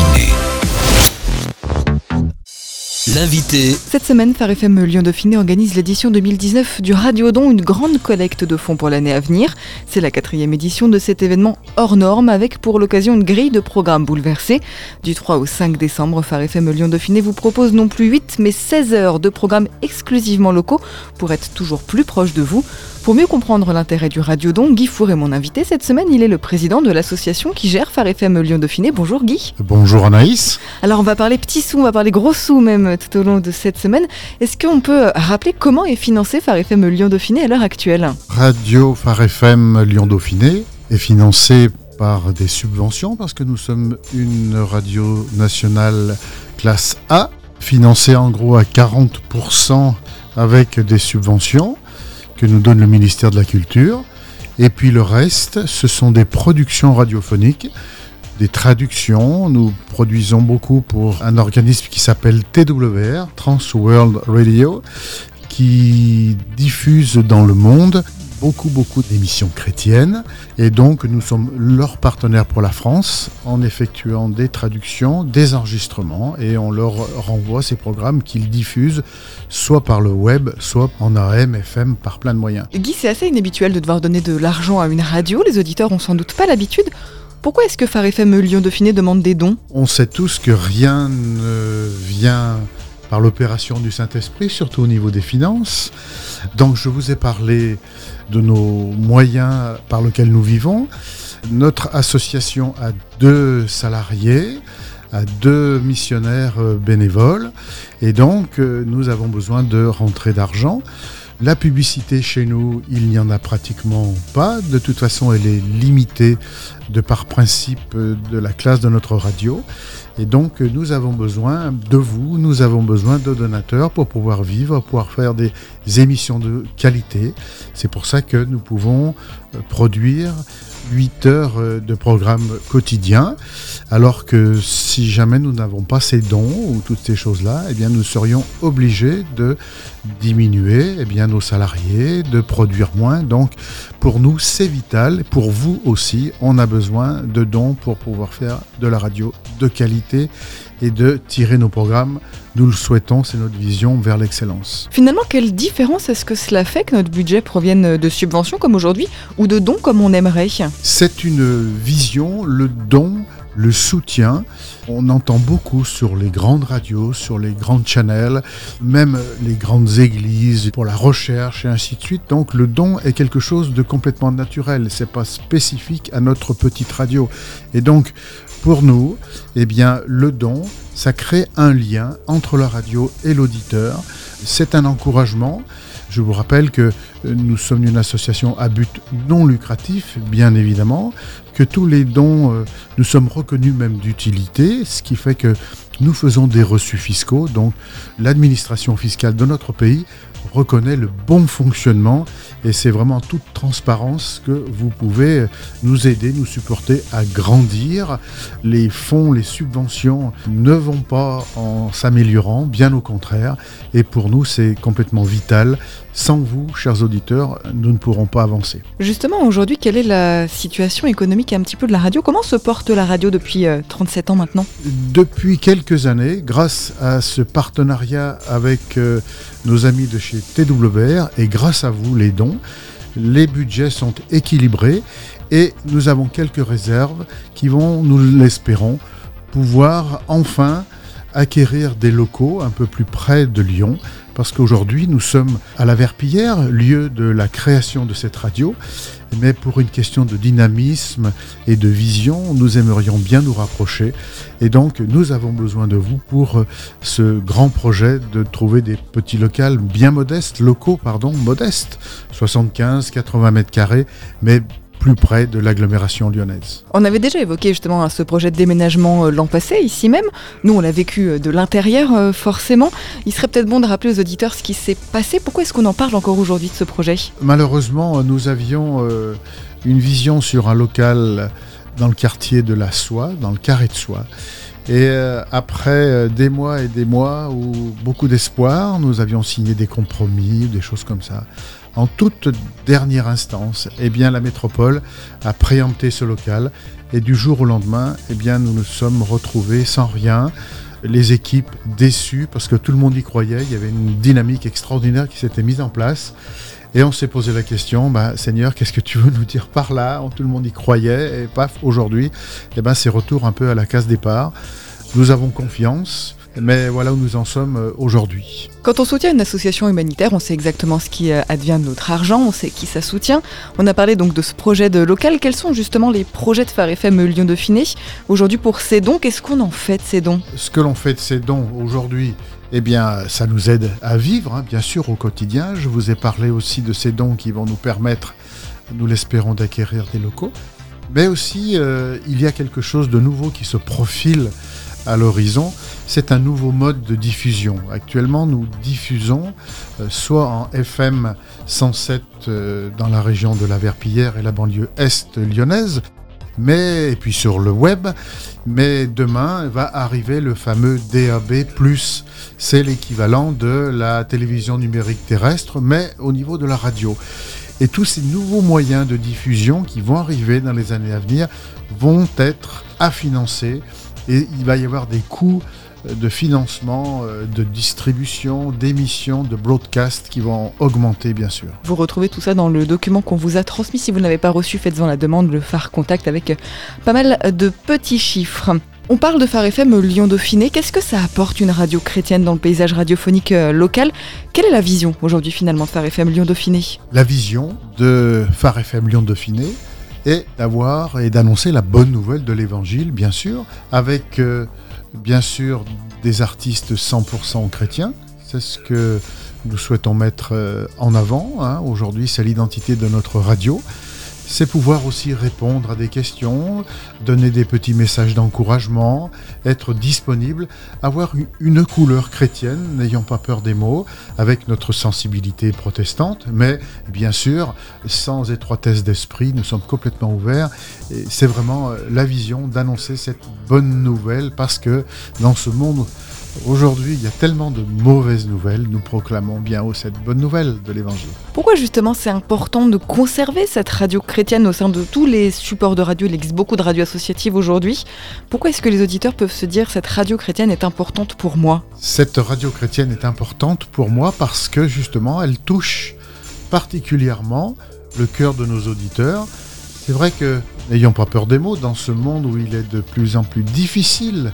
Dauphiné. L'invité. Cette semaine, Phare FM Lyon Dauphiné organise l'édition 2019 du Radiodon, une grande collecte de fonds pour l'année à venir. C'est la quatrième édition de cet événement hors norme avec pour l'occasion une grille de programmes bouleversée. Du 3 au 5 décembre, Phare FM Lyon Dauphiné vous propose non plus 8 mais 16 heures de programmes exclusivement locaux pour être toujours plus proche de vous. Pour mieux comprendre l'intérêt du Radiodon, Guy Four est mon invité. Cette semaine, il est le président de l'association qui gère Phare FM Lyon Dauphiné. Bonjour Guy. Bonjour Anaïs. Alors on va parler petits sous, on va parler gros sous même tout au long de cette semaine. Est-ce qu'on peut rappeler comment est financé Phare FM Lyon Dauphiné à l'heure actuelle? Radio Phare FM Lyon Dauphiné est financé par des subventions parce que nous sommes une radio nationale classe A, financée en gros à 40% avec des subventions que nous donne le ministère de la Culture. Et puis le reste, ce sont des productions radiophoniques, des traductions. Nous produisons beaucoup pour un organisme qui s'appelle TWR, Trans World Radio, qui diffuse dans le monde beaucoup, beaucoup d'émissions chrétiennes. Et donc, nous sommes leur partenaire pour la France en effectuant des traductions, des enregistrements, et on leur renvoie ces programmes qu'ils diffusent soit par le web, soit en AM, FM, par plein de moyens. Guy, c'est assez inhabituel de devoir donner de l'argent à une radio. Les auditeurs ont sans doute pas l'habitude. Pourquoi est-ce que Phare FM Lyon Dauphiné demande des dons? On sait tous que rien ne vient par l'opération du Saint-Esprit, surtout au niveau des finances. Donc je vous ai parlé de nos moyens par lesquels nous vivons. Notre association a deux salariés, a deux missionnaires euh, bénévoles, et donc euh, nous avons besoin de rentrer d'argent. La publicité chez nous, il n'y en a pratiquement pas. De toute façon, elle est limitée de par principe euh, de la classe de notre radio. Et donc, nous avons besoin de vous, nous avons besoin de donateurs pour pouvoir vivre, pouvoir faire des émissions de qualité. C'est pour ça que nous pouvons produire 8 heures euh, de programme quotidien, alors que si jamais nous n'avons pas ces dons ou toutes ces choses-là, eh bien nous serions obligés de diminuer eh bien, nos salariés, de produire moins. Donc pour nous, c'est vital. Pour vous aussi, on a besoin de dons pour pouvoir faire de la radio de qualité et de tirer nos programmes. Nous le souhaitons, c'est notre vision vers l'excellence. Finalement, quelle différence est-ce que cela fait que notre budget provienne de subventions comme aujourd'hui ou de dons comme on aimerait? C'est une vision, le don le soutien. On entend beaucoup sur les grandes radios, sur les grandes channels, même les grandes églises pour la recherche et ainsi de suite. Donc le don est quelque chose de complètement naturel. C'est pas spécifique à notre petite radio. Et donc pour nous, eh bien le don, ça crée un lien entre la radio et l'auditeur. C'est un encouragement. Je vous rappelle que nous sommes une association à but non lucratif, bien évidemment, tous les dons, euh, nous sommes reconnus même d'utilité, ce qui fait que nous faisons des reçus fiscaux. Donc l'administration fiscale de notre pays reconnaît le bon fonctionnement et c'est vraiment toute transparence que vous pouvez nous aider, nous supporter à grandir. Les fonds, les subventions ne vont pas en s'améliorant, bien au contraire. Et pour nous, c'est complètement vital. Sans vous, chers auditeurs, nous ne pourrons pas avancer. Justement, aujourd'hui, quelle est la situation économique un petit peu de la radio? Comment se porte la radio depuis 37 euh, ans maintenant? Depuis quelques années, grâce à ce partenariat avec euh, nos amis de chez TWR et grâce à vous, les dons, les budgets sont équilibrés et nous avons quelques réserves qui vont, nous l'espérons, pouvoir enfin acquérir des locaux un peu plus près de Lyon, parce qu'aujourd'hui nous sommes à la Verpillière, lieu de la création de cette radio, mais pour une question de dynamisme et de vision, nous aimerions bien nous rapprocher, et donc nous avons besoin de vous pour ce grand projet de trouver des petits locaux bien modestes, locaux pardon, modestes, 75-80 mètres carrés, mais plus près de l'agglomération lyonnaise. On avait déjà évoqué justement ce projet de déménagement euh, l'an passé, ici même. Nous, on l'a vécu euh, de l'intérieur, euh, forcément. Il serait peut-être bon de rappeler aux auditeurs ce qui s'est passé. Pourquoi est-ce qu'on en parle encore aujourd'hui de ce projet? Malheureusement, nous avions une vision sur un local dans le quartier de la Soie, dans le carré de Soie. Et après des mois et des mois où beaucoup d'espoir, nous avions signé des compromis, des choses comme ça. En toute dernière instance, eh bien, la métropole a préempté ce local et du jour au lendemain, eh bien, nous nous sommes retrouvés sans rien. Les équipes déçues parce que tout le monde y croyait. Il y avait une dynamique extraordinaire qui s'était mise en place. Et on s'est posé la question, bah, Seigneur, qu'est-ce que tu veux nous dire par là? Tout le monde y croyait, et paf, aujourd'hui, eh ben, c'est retour un peu à la case départ. Nous avons confiance, mais voilà où nous en sommes euh, aujourd'hui. Quand on soutient une association humanitaire, on sait exactement ce qui euh, advient de notre argent, on sait qui ça soutient. On a parlé donc de ce projet de local. Quels sont justement les projets de Phare FM Lyon Dauphiné aujourd'hui pour ces dons? Qu'est-ce qu'on en fait de ces dons? Ce que l'on fait de ces dons aujourd'hui, eh bien, ça nous aide à vivre, hein, bien sûr, au quotidien. Je vous ai parlé aussi de ces dons qui vont nous permettre, nous l'espérons, d'acquérir des locaux. Mais aussi, euh, il y a quelque chose de nouveau qui se profile à l'horizon. C'est un nouveau mode de diffusion. Actuellement, nous diffusons euh, soit en FM 107 euh, dans la région de la Verpillière et la banlieue est lyonnaise, mais et puis sur le web. Mais demain va arriver le fameux DAB+. C'est l'équivalent de la télévision numérique terrestre, mais au niveau de la radio. Et tous ces nouveaux moyens de diffusion qui vont arriver dans les années à venir vont être à financer et il va y avoir des coûts de financement, euh, de distribution, d'émissions, de broadcast qui vont augmenter bien sûr. Vous retrouvez tout ça dans le document qu'on vous a transmis. Si vous ne l'avez pas reçu, faites-en la demande, le phare contact avec pas mal de petits chiffres. On parle de Phare FM Lyon-Dauphiné. Qu'est-ce que ça apporte une radio chrétienne dans le paysage radiophonique euh, local? Quelle est la vision aujourd'hui finalement de Phare FM Lyon-Dauphiné La vision de Phare FM Lyon-Dauphiné est d'avoir et d'annoncer la bonne nouvelle de l'évangile, bien sûr, avec euh, bien sûr des artistes 100% chrétiens. C'est ce que nous souhaitons mettre euh, en avant. Hein. Aujourd'hui, c'est l'identité de notre radio c'est pouvoir aussi répondre à des questions, donner des petits messages d'encouragement, être disponible, avoir une couleur chrétienne, n'ayant pas peur des mots, avec notre sensibilité protestante, mais bien sûr, sans étroitesse d'esprit, nous sommes complètement ouverts. C'est vraiment euh, la vision d'annoncer cette bonne nouvelle parce que dans ce monde Aujourd'hui, il y a tellement de mauvaises nouvelles, nous proclamons bien haut cette bonne nouvelle de l'Évangile. Pourquoi justement c'est important de conserver cette radio chrétienne au sein de tous les supports de radio? Il existe beaucoup de radios associatives aujourd'hui. Pourquoi est-ce que les auditeurs peuvent se dire cette radio chrétienne est importante pour moi? Cette radio chrétienne est importante pour moi parce que justement elle touche particulièrement le cœur de nos auditeurs. C'est vrai que, n'ayons pas peur des mots, dans ce monde où il est de plus en plus difficile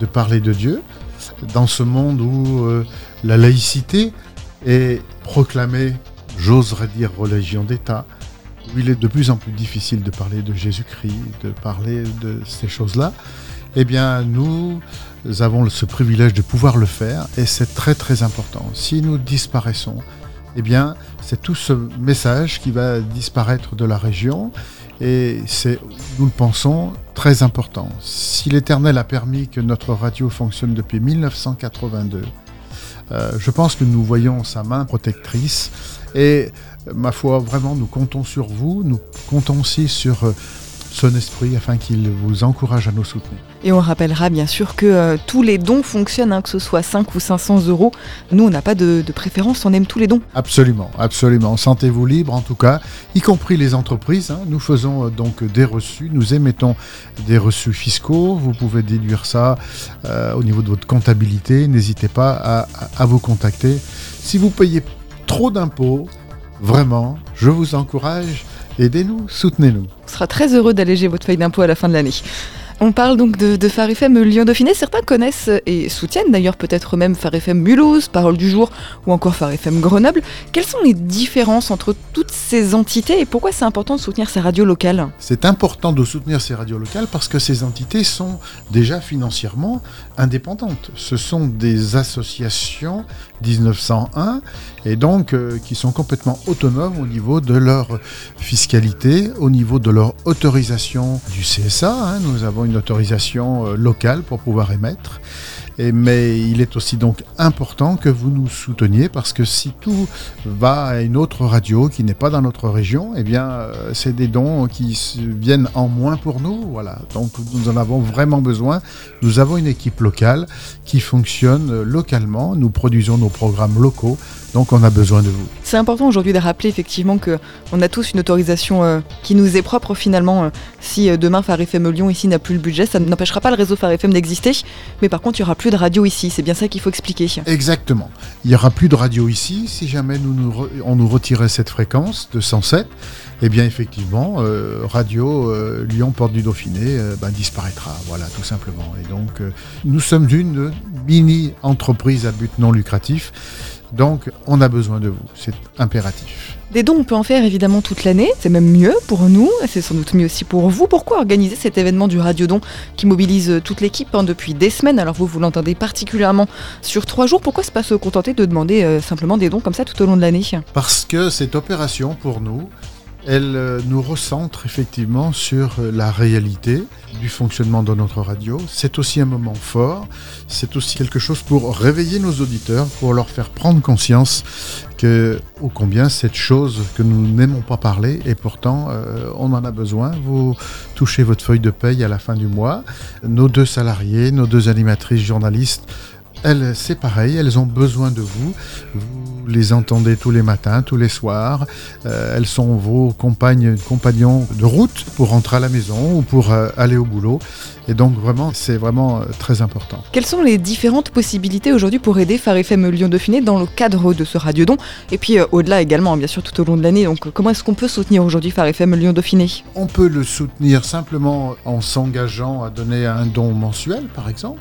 de parler de Dieu, dans ce monde où euh, la laïcité est proclamée, j'oserais dire religion d'État, où il est de plus en plus difficile de parler de Jésus-Christ, de parler de ces choses-là, eh bien nous avons ce privilège de pouvoir le faire et c'est très très important. Si nous disparaissons, eh bien c'est tout ce message qui va disparaître de la région et c'est, nous le pensons, très important. Si l'Éternel a permis que notre radio fonctionne depuis 1982, euh, je pense que nous voyons sa main protectrice et ma foi, vraiment, nous comptons sur vous, nous comptons aussi sur euh, son esprit afin qu'il vous encourage à nous soutenir. Et on rappellera bien sûr que euh, tous les dons fonctionnent, hein, que ce soit 5 ou 500 euros. Nous, on n'a pas de, préférence, on aime tous les dons. Absolument, absolument. Sentez-vous libre en tout cas, y compris les entreprises. Hein. Nous faisons euh, donc des reçus, nous émettons des reçus fiscaux. Vous pouvez déduire ça euh, au niveau de votre comptabilité. N'hésitez pas à vous contacter. Si vous payez trop d'impôts, vraiment, je vous encourage Aidez-nous, soutenez-nous. On sera très heureux d'alléger votre feuille d'impôt à la fin de l'année. On parle donc de, de Phare FM Lyon-Dauphiné. Certains connaissent et soutiennent d'ailleurs peut-être même Phare FM Mulhouse, Parole du Jour ou encore Phare FM Grenoble. Quelles sont les différences entre toutes ces entités et pourquoi c'est important de soutenir ces radios locales? C'est important de soutenir ces radios locales parce que ces entités sont déjà financièrement indépendantes. Ce sont des associations 1901 et donc euh, qui sont complètement autonomes au niveau de leur fiscalité, au niveau de leur autorisation du CSA. Hein. Une autorisation euh, locale pour pouvoir émettre. Et, mais il est aussi donc important que vous nous souteniez parce que si tout va à une autre radio qui n'est pas dans notre région, eh bien, euh, c'est des dons qui viennent en moins pour nous. Voilà. Donc, nous en avons vraiment besoin. Nous avons une équipe locale qui fonctionne localement. Nous produisons nos programmes locaux Donc on a besoin de vous. C'est important aujourd'hui de rappeler effectivement que on a tous une autorisation euh, qui nous est propre finalement. Euh, si euh, demain Phare FM Lyon ici n'a plus le budget, ça n'empêchera pas le réseau Phare FM d'exister. Mais par contre, il n'y aura plus de radio ici. C'est bien ça qu'il faut expliquer. Exactement. Il n'y aura plus de radio ici si jamais nous, on nous retirait cette fréquence de 107. Eh bien effectivement, radio Lyon Porte du Dauphiné ben, disparaîtra. Voilà, tout simplement. Et donc nous sommes une mini entreprise à but non lucratif donc, on a besoin de vous, c'est impératif. Des dons, on peut en faire évidemment toute l'année, c'est même mieux pour nous, c'est sans doute mieux aussi pour vous. Pourquoi organiser cet événement du Radiodon qui mobilise toute l'équipe hein, depuis des semaines? Alors vous, vous l'entendez particulièrement sur trois jours, pourquoi se pas se contenter de demander euh, simplement des dons comme ça tout au long de l'année? Parce que cette opération, pour nous, elle euh, nous recentre effectivement sur euh, la réalité du fonctionnement de notre radio. C'est aussi un moment fort, c'est aussi quelque chose pour réveiller nos auditeurs, pour leur faire prendre conscience que, ô combien, cette chose que nous n'aimons pas parler, et pourtant euh, on en a besoin. Vous touchez votre feuille de paye à la fin du mois. Nos deux salariés, nos deux animatrices journalistes elles, c'est pareil, elles ont besoin de vous. Vous les entendez tous les matins, tous les soirs. Euh, elles sont vos compagnes, compagnons de route pour rentrer à la maison ou pour euh, aller au boulot. Et donc vraiment, c'est vraiment euh, très important. Quelles sont les différentes possibilités aujourd'hui pour aider Phare FM Lyon Dauphiné dans le cadre de ce radiodon? Et puis au-delà également, bien sûr, tout au long de l'année. Donc comment est-ce qu'on peut soutenir aujourd'hui Phare FM Lyon Dauphiné? On peut le soutenir simplement en s'engageant à donner un don mensuel, par exemple.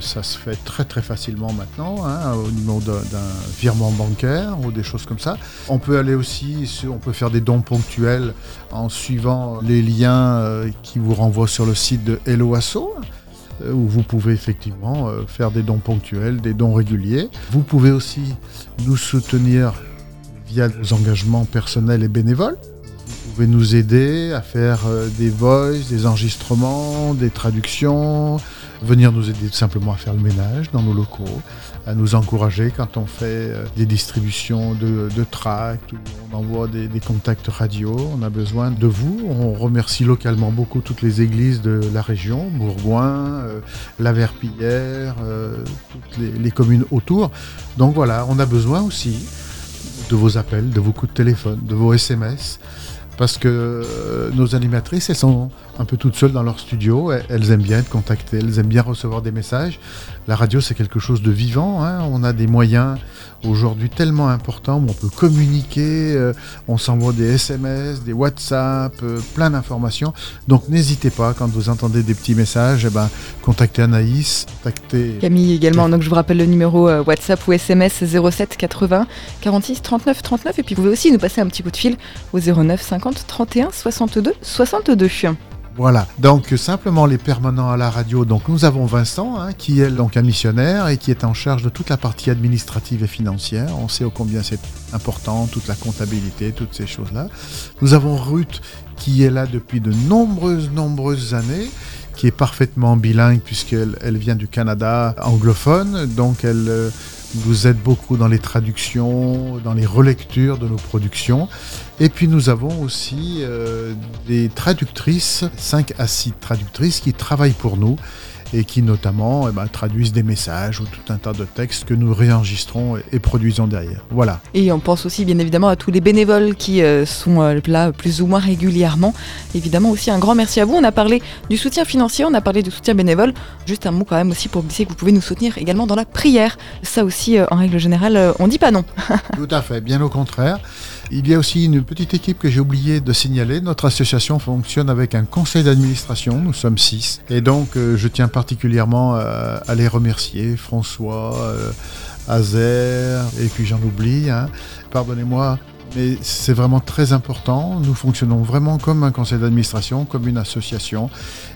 Ça se fait très très facilement maintenant, hein, au niveau d'un virement bancaire ou des choses comme ça. On peut aller aussi, on peut faire des dons ponctuels en suivant les liens euh, qui vous renvoient sur le site de Hello Asso euh, où vous pouvez effectivement euh, faire des dons ponctuels, des dons réguliers. Vous pouvez aussi nous soutenir via vos engagements personnels et bénévoles. Vous pouvez nous aider à faire des voices, des enregistrements, des traductions, venir nous aider tout simplement à faire le ménage dans nos locaux, à nous encourager quand on fait euh, des distributions de, tracts ou on envoie des, contacts radio. On a besoin de vous. On remercie localement beaucoup toutes les églises de la région, Bourgoin, euh, La Verpillière, euh, toutes les, les communes autour. Donc voilà, on a besoin aussi de vos appels, de vos coups de téléphone, de vos SMS parce que nos animatrices, elles sont un peu toutes seules dans leur studio. Elles aiment bien être contactées, elles aiment bien recevoir des messages. La radio, c'est quelque chose de vivant. Hein. On a des moyens aujourd'hui tellement importants où on peut communiquer, euh, on s'envoie des SMS, des WhatsApp, euh, plein d'informations. Donc n'hésitez pas, quand vous entendez des petits messages, eh ben, contactez Anaïs, contactez... Camille également. Donc je vous rappelle le numéro euh, WhatsApp ou SMS 07 80 46 39 39. Et puis vous pouvez aussi nous passer un petit coup de fil au 09 50 31 62 62. Voilà, donc simplement les permanents à la radio. Donc nous avons Vincent, hein, qui est donc un missionnaire et qui est en charge de toute la partie administrative et financière. On sait au combien c'est important, toute la comptabilité, toutes ces choses-là. Nous avons Ruth, qui est là depuis de nombreuses, nombreuses années qui est parfaitement bilingue puisqu'elle elle vient du Canada anglophone, donc elle euh, nous aide beaucoup dans les traductions, dans les relectures de nos productions. Et puis nous avons aussi euh, des traductrices, 5 à 6 traductrices qui travaillent pour nous et qui notamment eh ben, traduisent des messages ou tout un tas de textes que nous réenregistrons et, produisons derrière. Voilà. Et on pense aussi bien évidemment à tous les bénévoles qui euh, sont euh, là plus ou moins régulièrement. Évidemment aussi un grand merci à vous. On a parlé du soutien financier, on a parlé du soutien bénévole. Juste un mot quand même aussi pour glisser que vous pouvez nous soutenir également dans la prière. Ça aussi, euh, en règle générale, on dit pas non. tout à fait, bien au contraire. Il y a aussi une petite équipe que j'ai oublié de signaler. Notre association fonctionne avec un conseil d'administration. Nous sommes six. Et donc, je tiens par particulièrement euh, à les remercier, François, euh, Azer, et puis j'en oublie, hein. pardonnez-moi, mais c'est vraiment très important. Nous fonctionnons vraiment comme un conseil d'administration, comme une association,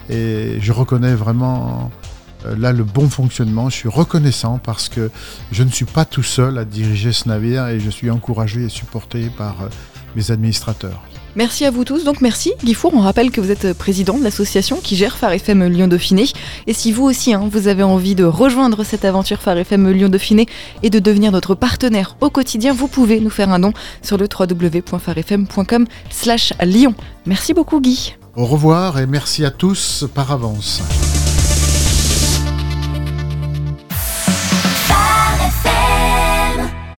et je reconnais vraiment euh, là le bon fonctionnement. Je suis reconnaissant parce que je ne suis pas tout seul à diriger ce navire et je suis encouragé et supporté par mes administrateurs. Merci à vous tous. Donc merci Guy Four. On rappelle que vous êtes président de l'association qui gère Phare FM Lyon Dauphiné. Et si vous aussi, hein, vous avez envie de rejoindre cette aventure Phare FM Lyon Dauphiné et de devenir notre partenaire au quotidien, vous pouvez nous faire un don sur le www.farfm.com slash Lyon. Merci beaucoup Guy. Au revoir et merci à tous par avance.